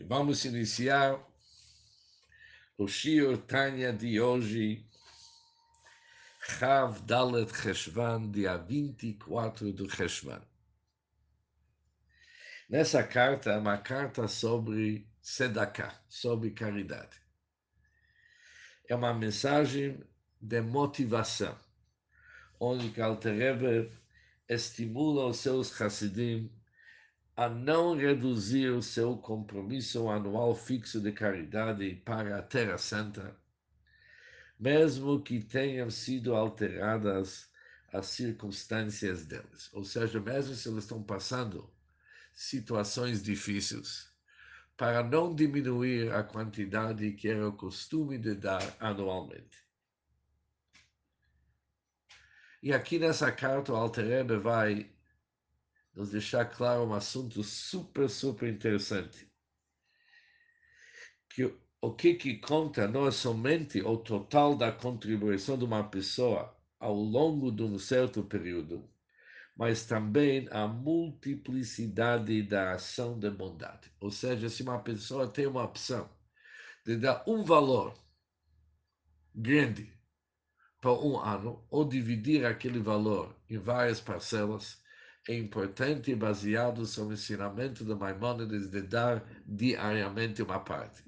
Vamos iniciar o Shir Tanya de hoje, Chav Dalet Cheshvan, dia 24 do Cheshvan. Nessa carta é uma carta sobre Sedaká, sobre caridade. É uma mensagem de motivação, onde Alter estimula os seus Hassidim a não reduzir o seu compromisso anual fixo de caridade para a Terra Santa, mesmo que tenham sido alteradas as circunstâncias deles. Ou seja, mesmo se eles estão passando situações difíceis, para não diminuir a quantidade que era o costume de dar anualmente. E aqui nessa carta o Alter vai nos deixar claro um assunto super, super interessante. Que o que, que conta não é somente o total da contribuição de uma pessoa ao longo de um certo período, mas também a multiplicidade da ação de bondade. Ou seja, se uma pessoa tem uma opção de dar um valor grande para um ano, ou dividir aquele valor em várias parcelas, é importante baseado sobre o ensinamento de Maimonides de dar diariamente uma parte.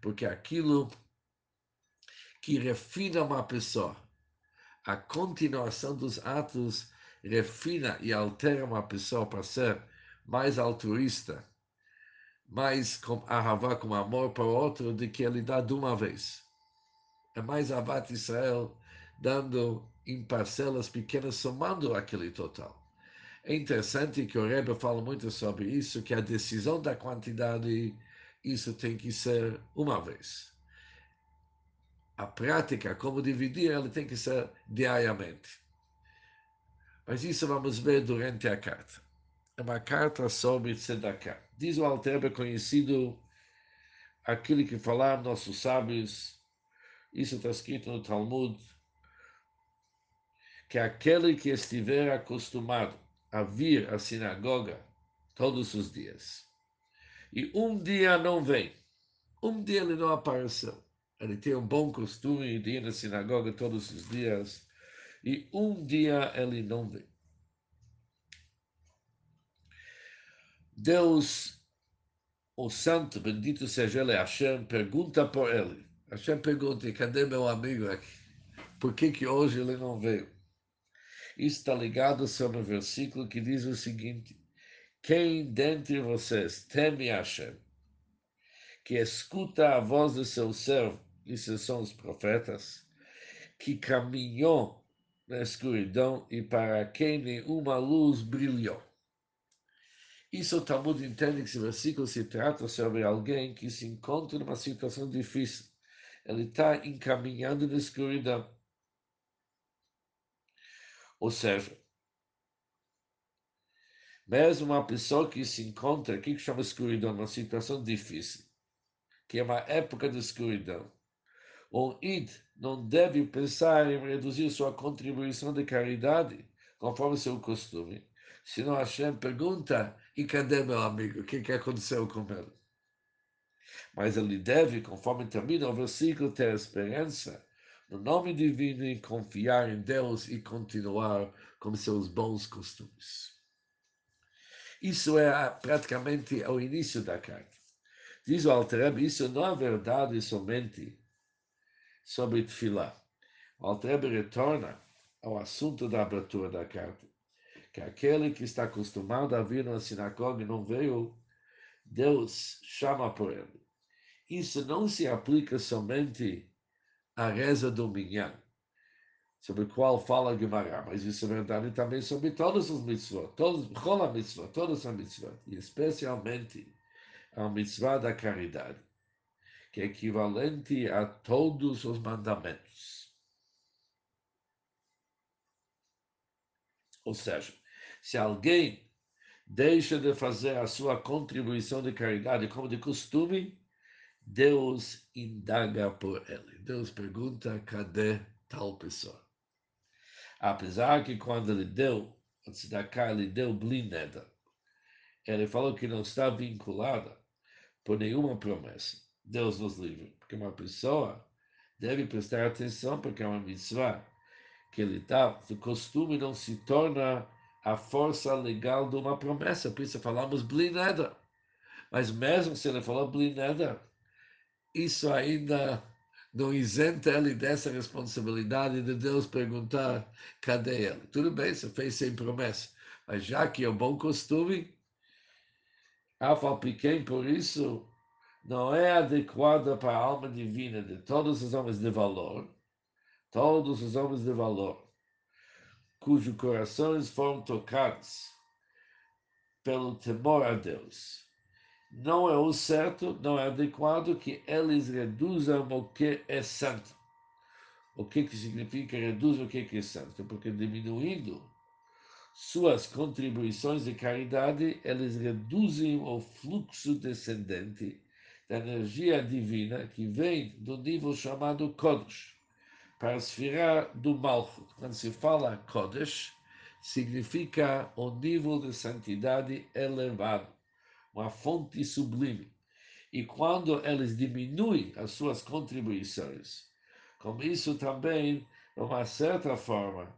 Porque aquilo que refina uma pessoa, a continuação dos atos refina e altera uma pessoa para ser mais altruísta, mais com ahavá, com amor para o outro, do que ele dá de uma vez. É mais avat Israel dando em parcelas pequenas, somando aquele total. É interessante que o Rebbe fala muito sobre isso, que a decisão da quantidade, isso tem que ser uma vez. A prática, como dividir, ela tem que ser diariamente. Mas isso vamos ver durante a carta. É uma carta sobre Tzedakah. Diz o Alter conhecido aquilo que falaram nossos sábios, isso está escrito no Talmud, que aquele que estiver acostumado a vir à sinagoga todos os dias. E um dia não vem. Um dia ele não apareceu. Ele tem um bom costume de ir na sinagoga todos os dias. E um dia ele não vem. Deus, o santo, bendito seja ele, Hashem, pergunta por ele. Hashem pergunta, cadê meu amigo aqui? Por que, que hoje ele não veio? Isso está ligado sobre o versículo que diz o seguinte: Quem dentre vocês teme Hashem, que escuta a voz do seu servo, esses são os profetas, que caminhou na escuridão e para quem nenhuma luz brilhou. Isso o Talmud entende que esse versículo se trata sobre alguém que se encontra numa situação difícil. Ele está encaminhando na escuridão. Ou seja, mesmo uma pessoa que se encontra, aqui que chama escuridão, uma situação difícil, que é uma época de escuridão, o id não deve pensar em reduzir sua contribuição de caridade, conforme seu costume. Senão Hashem pergunta, e cadê meu amigo? O que, que aconteceu com ele? Mas ele deve, conforme termina o versículo, ter esperança no nome divino e confiar em Deus e continuar com seus bons costumes. Isso é praticamente o início da carta. Diz o Alter isso não é verdade somente sobre Tfilah. O Alter retorna ao assunto da abertura da carta, que aquele que está acostumado a vir na sinagoga e não veio, Deus chama por ele. Isso não se aplica somente a reza do Minyan, sobre o qual fala Gemara, mas isso é verdade também sobre todos os mitzvot, todos, toda a mitzvot, todas as mitzvot, e especialmente a mitzvah da caridade, que é equivalente a todos os mandamentos. Ou seja, se alguém deixa de fazer a sua contribuição de caridade como de costume, Deus indaga por ele. Deus pergunta: cadê tal pessoa? Apesar que quando ele deu o tzedakah, ele deu blineda. Ele falou que não está vinculada por nenhuma promessa. Deus nos livre. Porque uma pessoa deve prestar atenção, porque é uma mitzvah que ele dá, o costume não se torna a força legal de uma promessa. Por isso falamos blineda. Mas mesmo se ele falou blineda, isso ainda não isenta ele dessa responsabilidade de Deus perguntar cadê ele. Tudo bem, você fez sem promessa, mas já que é um bom costume, Alfa pequeno, por isso, não é adequada para a alma divina de todos os homens de valor, todos os homens de valor, cujos corações foram tocados pelo temor a Deus não é o certo, não é adequado que eles reduzam o que é santo. O que, que significa reduzir o que, que é santo? Porque diminuindo suas contribuições de caridade, eles reduzem o fluxo descendente da energia divina que vem do nível chamado Kodesh, para a esfera do Malchut. Quando se fala Kodesh, significa o nível de santidade elevado uma fonte sublime. E quando eles diminuem as suas contribuições, como isso também, de uma certa forma,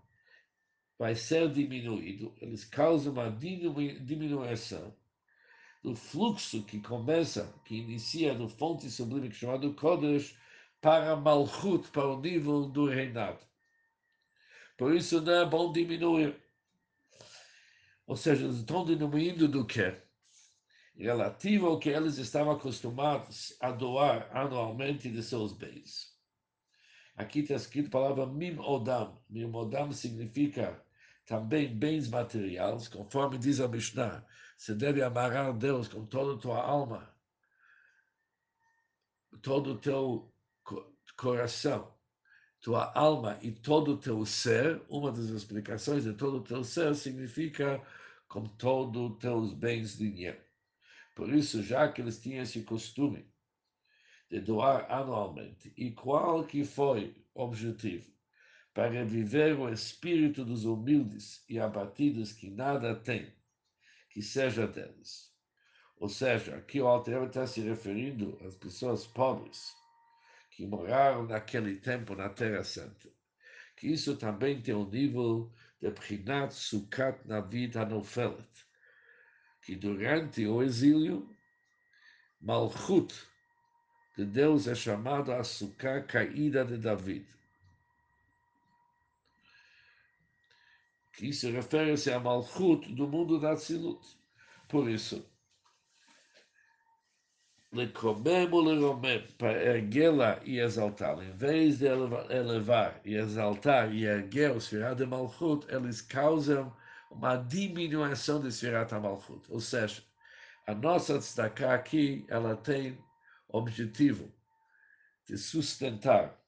vai ser diminuído, eles causam uma diminuição do fluxo que começa, que inicia do fonte sublime chamado Kodesh, para Malchut, para o nível do reinado. Por isso não é bom diminuir. Ou seja, eles estão diminuindo do que? Relativo ao que eles estavam acostumados a doar anualmente de seus bens. Aqui está escrito a palavra mim odam. Mim odam significa também bens materiais, conforme diz a Mishnah. Você deve amarrar Deus com toda a tua alma, todo o teu coração, tua alma e todo o teu ser. Uma das explicações de todo o teu ser significa com todos os teus bens dinheiro. Por isso, já que eles tinham esse costume de doar anualmente, e qual que foi o objetivo? Para reviver o espírito dos humildes e abatidos que nada têm, que seja deles. Ou seja, aqui o Alter está se referindo às pessoas pobres que moraram naquele tempo na Terra Santa. Que isso também tem um nível de Prinat Sukkot na vida Nofelet que durante o exílio, Malchut de Deus é chamado a açúcar caída de David. Que isso refere-se a Malchut do mundo da Tzilut. Por isso, Lecomem ou para erguê-la e exaltá-la. Em vez de elevar e exaltar e erguer o Sfirah de Malchut, eles causam uma diminuição de Sfirat HaMalchut. Ou seja, a nossa tzedakah aqui, ela tem objetivo de sustentar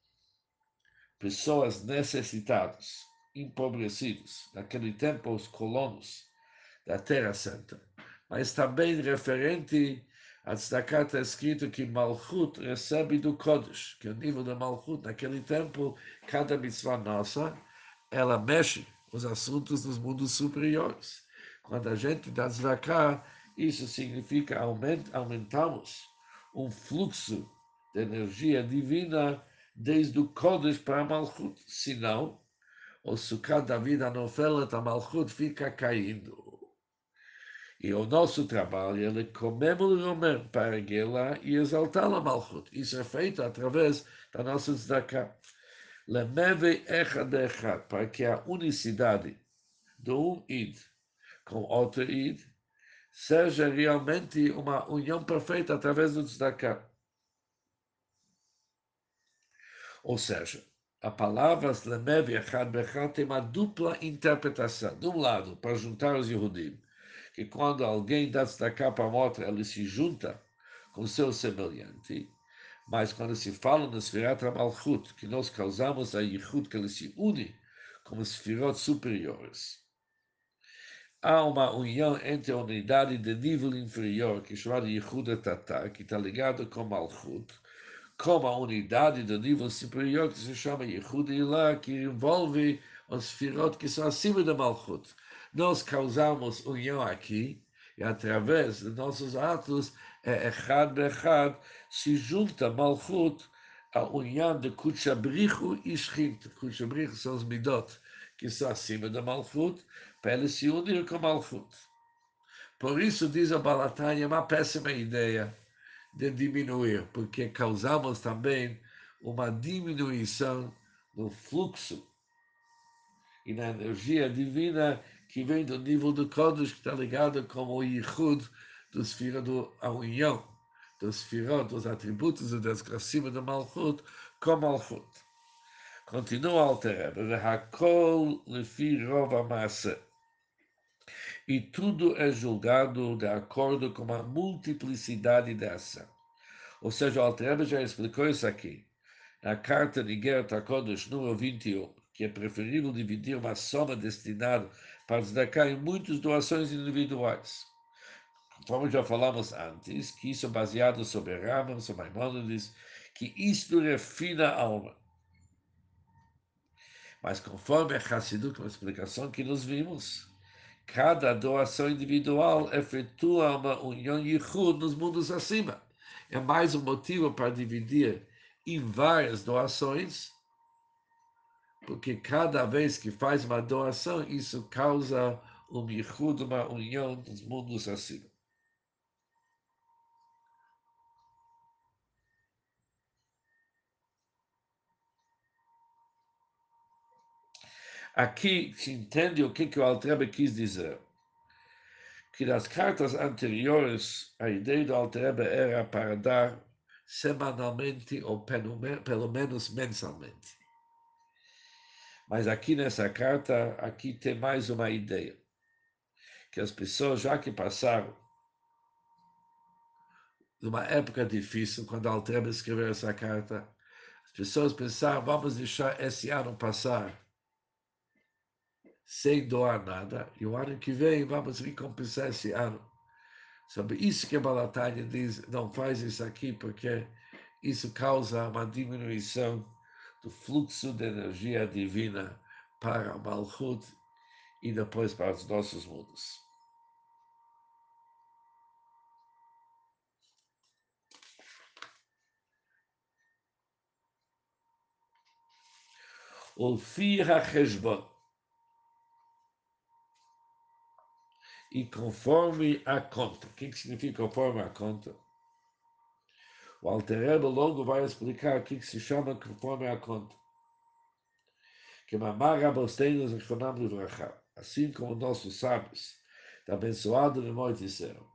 pessoas necessitadas, empobrecidas, naquele tempo os colonos da Terra Santa. Mas também referente a tzedakah está escrito que Malchut recebe do Kodesh, que é o nível da Malchut. Naquele tempo, cada mitzvah nossa, ela mexe os assuntos dos mundos superiores. Quando a gente dá tzedakah, isso significa aument, aumentamos um fluxo de energia divina desde o Kodesh para a Malchut. Senão, o Sukkot da vida Nofelet, a Malchut fica caindo. E o nosso trabalho é comemorar para erguê-la e exaltar a Malchut. Isso é feito através da nossa tzedakah. Lemeve echad para que a unicidade de um id com outro id seja realmente uma união perfeita através do tzedakah. Ou seja, a palavra Lemev Echad Bechad tem uma dupla interpretação. De um lado, para juntar os Yehudim, que quando alguém dá tzedakah para outra, ele se junta com seu semelhante. Mas quando se fala no Sfirat Malchut, que nós causamos a Yichud, que ele se une como Sfirot superiores, há uma união entre a unidade de nível inferior, que é chamada Yichud Tatá, que está ligado com Malchut, com a unidade do nível superior, que se chama Yichud Ilah, que envolve os Sfirot que são acima da Malchut. Nós causamos união aqui, E através de nossos atos, é Echad Echad, se junta Malchut a união de Kutchabrichu e Shchint. Kutchabrichu são os Midot, que estão acima da Malchut, para eles se unir com Malchut. Por isso, diz a Balatanya, é uma péssima ideia de diminuir, porque causamos também uma diminuição no fluxo e na energia divina que vem do nível do Kodesh, que está ligado com o Yichud do Sfira do a união dos Sfirot, dos atributos e das acima do Malchut, com Malchut. Continua a alterar, E tudo é julgado de acordo com a multiplicidade da ação. Ou seja, o Alter já explicou isso aqui. Na carta de Guerra Kodesh, número 21, que é preferível dividir uma soma destinada para destacar em muitas doações individuais. Conforme já falamos antes, que isso é baseado sobre Rambam, sobre Maimonides, que isto refina a alma. Mas conforme a Hassidut, uma explicação que nós vimos, cada doação individual efetua uma união yichud nos mundos acima. É mais um motivo para dividir em várias doações porque cada vez que faz uma doação, isso causa um yichud, uma união dos mundos acima. Aqui se entende o que, que o Altrebe quis dizer. Que nas cartas anteriores, a ideia do Altrebe era para dar semanalmente ou pelo menos mensalmente. Mas aqui nessa carta, aqui tem mais uma ideia. Que as pessoas, já que passaram numa época difícil, quando Altreba escreveu essa carta, as pessoas pensaram, vamos deixar esse ano passar sem doar nada, e o ano que vem vamos recompensar esse ano. Sobre isso que a Balatanya diz, não faz isso aqui, porque isso causa uma diminuição do fluxo de energia divina para Malchut e depois para os nossos mundos. Ulfi HaCheshbon e conforme a conta. O que significa conforme a conta? O Alter Rebbe logo vai explicar o que se chama conforme a conta. Que mamar Rabosteinu Zechonam Livracha, assim como nossos sábios, da abençoado memória disseram,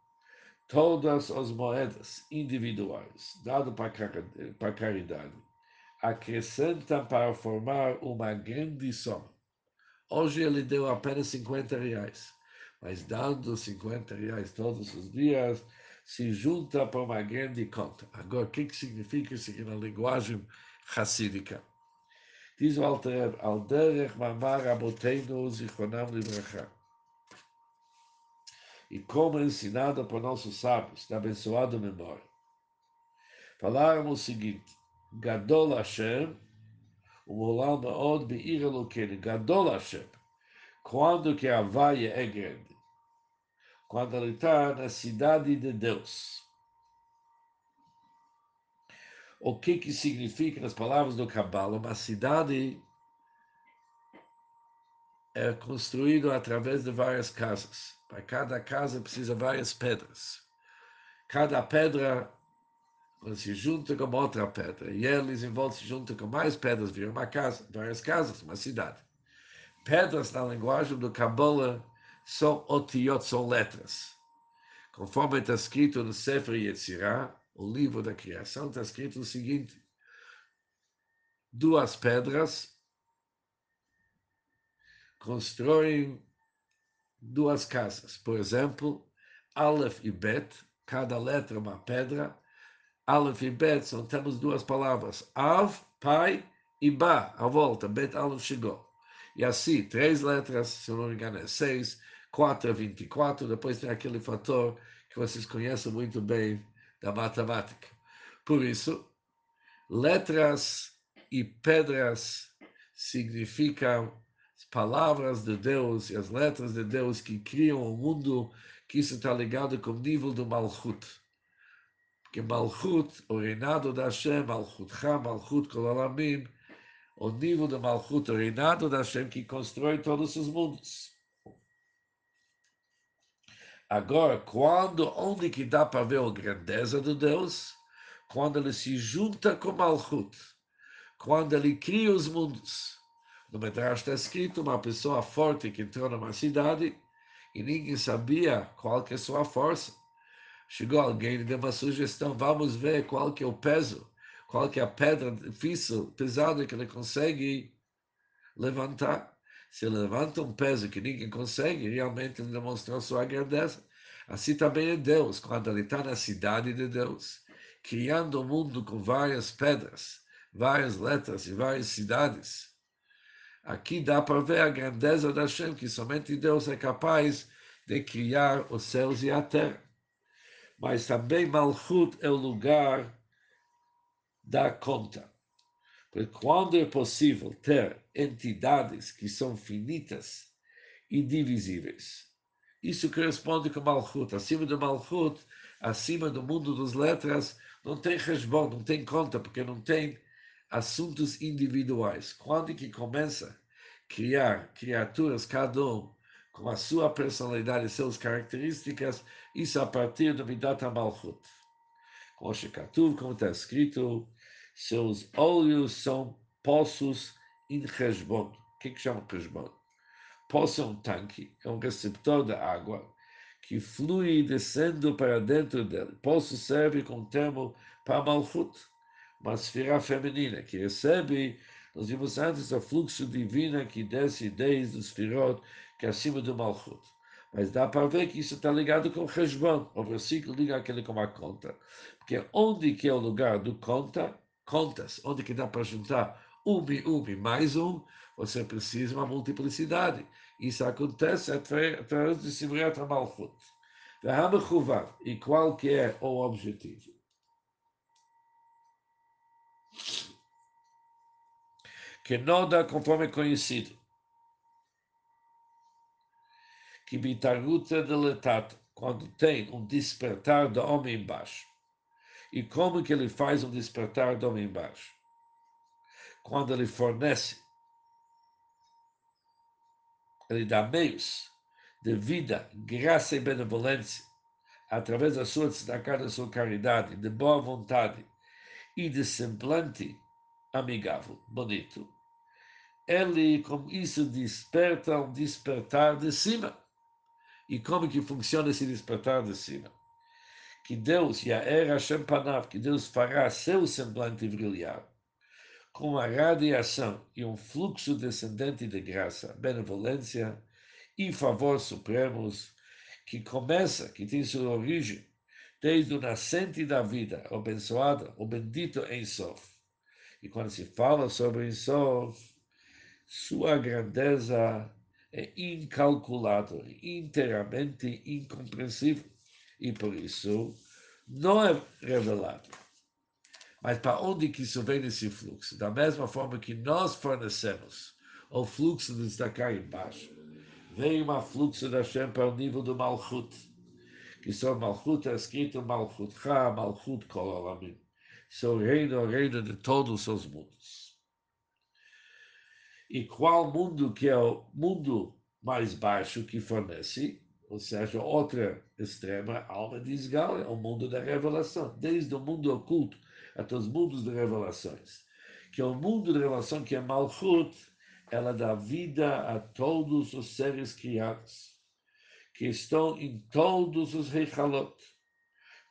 todas as moedas individuais dadas para caridade acrescentam para formar uma grande soma. Hoje ele deu apenas 50 reais, mas dando 50 reais todos os dias, se junta para uma grande conta. Agora, o que, que significa isso aqui na linguagem racídica? Diz o Alter, Alderech Mamar Aboteinu Zichronam Livracha. E como ensinado por nossos sábios, da abençoada memória. Falaram o seguinte, Gadol Hashem, o Molam Maod Be'ir Elokeinu, Gadol Hashem, quando que a vaia é grande quando ele está na cidade de Deus. O que, que significa, nas palavras do Kabbalah, uma cidade é construída através de várias casas. Para cada casa precisa várias pedras. Cada pedra se junta com outra pedra. E eles em volta se juntam com mais pedras, viram uma casa, várias casas, uma cidade. Pedras na linguagem do Kabbalah são otiot, são letras. Conforme está escrito no Sefer Yetzirah, o livro da criação, está escrito o seguinte: duas pedras constroem duas casas. Por exemplo, Aleph e Bet, cada letra é uma pedra. Aleph e Bet são, temos duas palavras: Av, pai, e Ba, a volta. Bet, Aleph chegou. E assim, três letras, se não me engano, é seis 4 a 24, depois tem aquele fator que vocês conhecem muito bem da matemática. Por isso, letras e pedras significam as palavras de Deus e as letras de Deus que criam o mundo que isso está ligado com o nível do Malchut. Porque Malchut, o reinado da Hashem, Malchut Ha, Malchut Kolalamim, o nível do Malchut, o reinado da Hashem que constrói todos os mundos. Agora, quando, onde que dá para ver a grandeza de Deus? Quando ele se junta com Malchut, quando ele cria os mundos. No Medrash está escrito uma pessoa forte que entrou numa cidade e ninguém sabia qual que é a sua força. Chegou alguém e deu uma sugestão, vamos ver qual que é o peso, qual que é a pedra difícil, pesada que ele consegue levantar. Se levanta um peso que ninguém consegue, realmente ele demonstrou sua grandeza. Assim também é Deus, quando ele está na cidade de Deus, criando o mundo com várias pedras, várias letras e várias cidades Aqui dá para ver a grandeza da Hashem, que somente Deus é capaz de criar os céus e a terra. Mas também Malchut é o lugar da conta. Porque quando é possível ter entidades que são finitas e divisíveis, isso corresponde com Malchut. Acima do Malchut, acima do mundo das letras, não tem resbão, não tem conta, porque não tem assuntos individuais. Quando que começa a criar criaturas, cada um com a sua personalidade e suas características, isso a partir do Midat HaMalchut. Como está escrito, seus olhos são poços em Hezbon. O que, que chama Hezbon? Poço é um tanque, é um receptor de água que flui descendo para dentro dele. Poço serve como termo para Malchut uma esfera feminina, que recebe, nós vimos antes, o fluxo divino que desce desde os esfirot, que é acima do Malchut. Mas dá para ver que isso está ligado com o. O versículo liga aquele com a conta. Porque onde que é o lugar do conta, contas, onde que dá para juntar um e um e mais um, você precisa uma multiplicidade. Isso acontece através de Simriat Malchut. E qual que é o objetivo? que Noda, conforme é conhecido, que Bitaruta deletato, quando tem um despertar do homem embaixo. E como que ele faz um despertar do homem embaixo? Quando ele fornece, ele dá meios de vida, graça e benevolência, através da sua destacada, da sua caridade, de boa vontade e de semblante amigável, bonito, ele, com isso, desperta um despertar de cima. E como que funciona esse despertar de cima? Que Deus, Yaer Hashem Panav, que Deus fará seu semblante brilhar, com uma radiação e um fluxo descendente de graça, benevolência e favor supremos, que começa, que tem sua origem, desde o nascente da vida, o abençoado, o bendito em Sof. E quando se fala sobre Ensof, sua grandeza é incalculável, inteiramente incompreensível. E por isso não é revelado. Mas para onde que isso vem esse fluxo? Da mesma forma que nós fornecemos o fluxo de destacar embaixo, vem um fluxo da Shem para o nível do Malchut, que são Malchut, é escrito Malchut Ha, Malchut Kol Alamim. Seu reino o reino de todos os mundos. E qual mundo que é o mundo mais baixo que fornece? Ou seja, outra extrema alma de Isgal é o mundo da revelação, desde o mundo oculto até os mundos de revelações. Que é o mundo de revelação que é Malchut, ela dá vida a todos os seres criados, que estão em todos os Rechalot,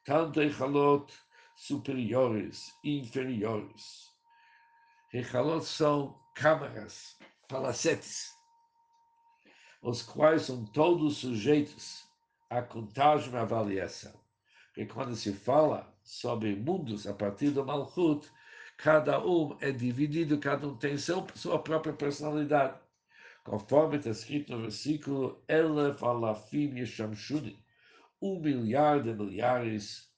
tanto Rechalot superiores e inferiores. Rechalot são câmaras, palacetes, os quais são todos sujeitos à contagem e avaliação. Porque quando se fala sobre mundos a partir do Malchut, cada um é dividido, cada um tem seu, sua própria personalidade. Conforme está escrito no versículo, Elef alafim yeshamshuni, um milhar de milhares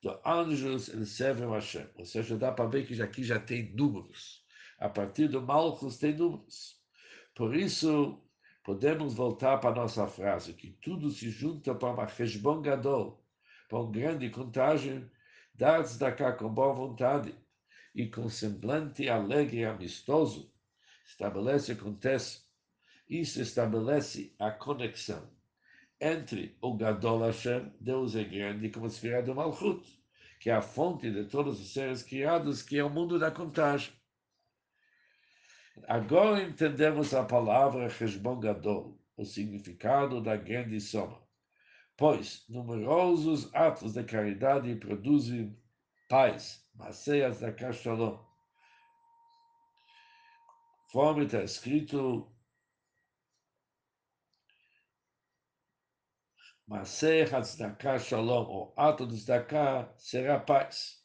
de anjos eles servem a Hashem. Ou seja, dá para ver que aqui já tem números. A partir do Malchus tem números. Por isso, podemos voltar para a nossa frase, que tudo se junta para uma Heshbon Gadol, para um grande contagem, dar cá com boa vontade e com semblante alegre e amistoso, estabelece acontece, isso estabelece a conexão entre o Gadol Hashem, Deus é grande, como esfera do Malchut, que é a fonte de todos os seres criados, que é o mundo da contagem. Agora entendemos a palavra Heshbon Gadol, o significado da grande soma, pois numerosos atos de caridade produzem paz, Maseias da Shalom. Conforme está escrito Masei Hatzdaka Shalom, o ato de Tzedakah será paz.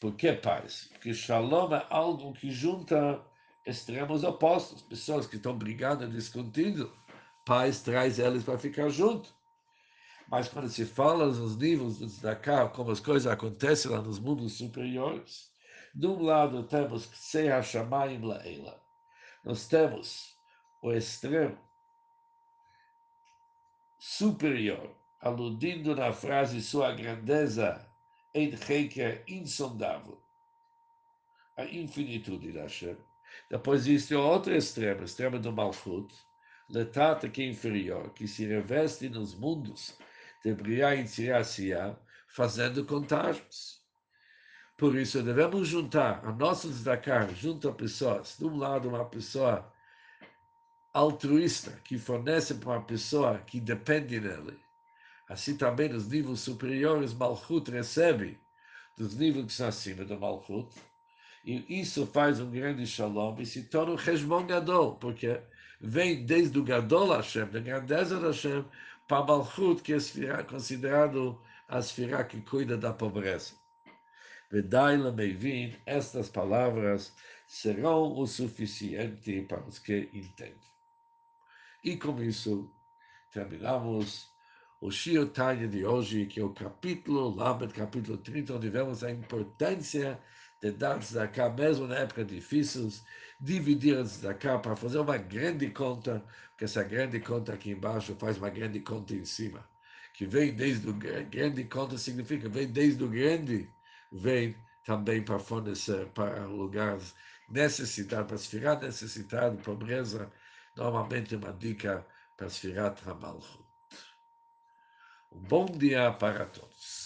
Por que paz? Porque Shalom é algo que junta extremos opostos, pessoas que estão brigando, discutindo. Paz traz eles para ficar junto. Mas quando se fala nos níveis do Tzedakah, como as coisas acontecem lá nos mundos superiores, de um lado temos Ksei HaShamayim La'ela. Nós temos o extremo superior, aludindo na frase sua grandeza em Heiker insondável, a infinitude da Hashem. Depois existe outro extremo, o extremo do Malchut, letata que é inferior, que se reveste nos mundos de Briah e Tziriasiah, fazendo contágios. Por isso, devemos juntar a nossa tzedakah junto a pessoas. De um lado, uma pessoa altruísta, que fornece para uma pessoa que depende dele. Assim também nos níveis superiores, Malchut recebe dos níveis que são acima do Malchut. E isso faz um grande shalom e se torna um Heshbon Gadol, porque vem desde o Gadol Hashem, da grandeza da Hashem, para Malchut, que é considerado a esfera que cuida da pobreza. Vedai Meivin, estas palavras serão o suficiente para os que entendem. E com isso, terminamos o Shio Tanya de hoje, que é o capítulo, Lamed, capítulo 30, onde vemos a importância de dar tzedakah, mesmo na época difíceis, dividir a tzedakah para fazer uma grande conta, porque essa grande conta aqui embaixo faz uma grande conta em cima, que vem desde o grande conta significa vem desde o grande, vem também para fornecer para lugares necessidade, para esfriar necessidade, pobreza, normalmente uma dica para Sfirat Ramalchut. Um bom dia para todos.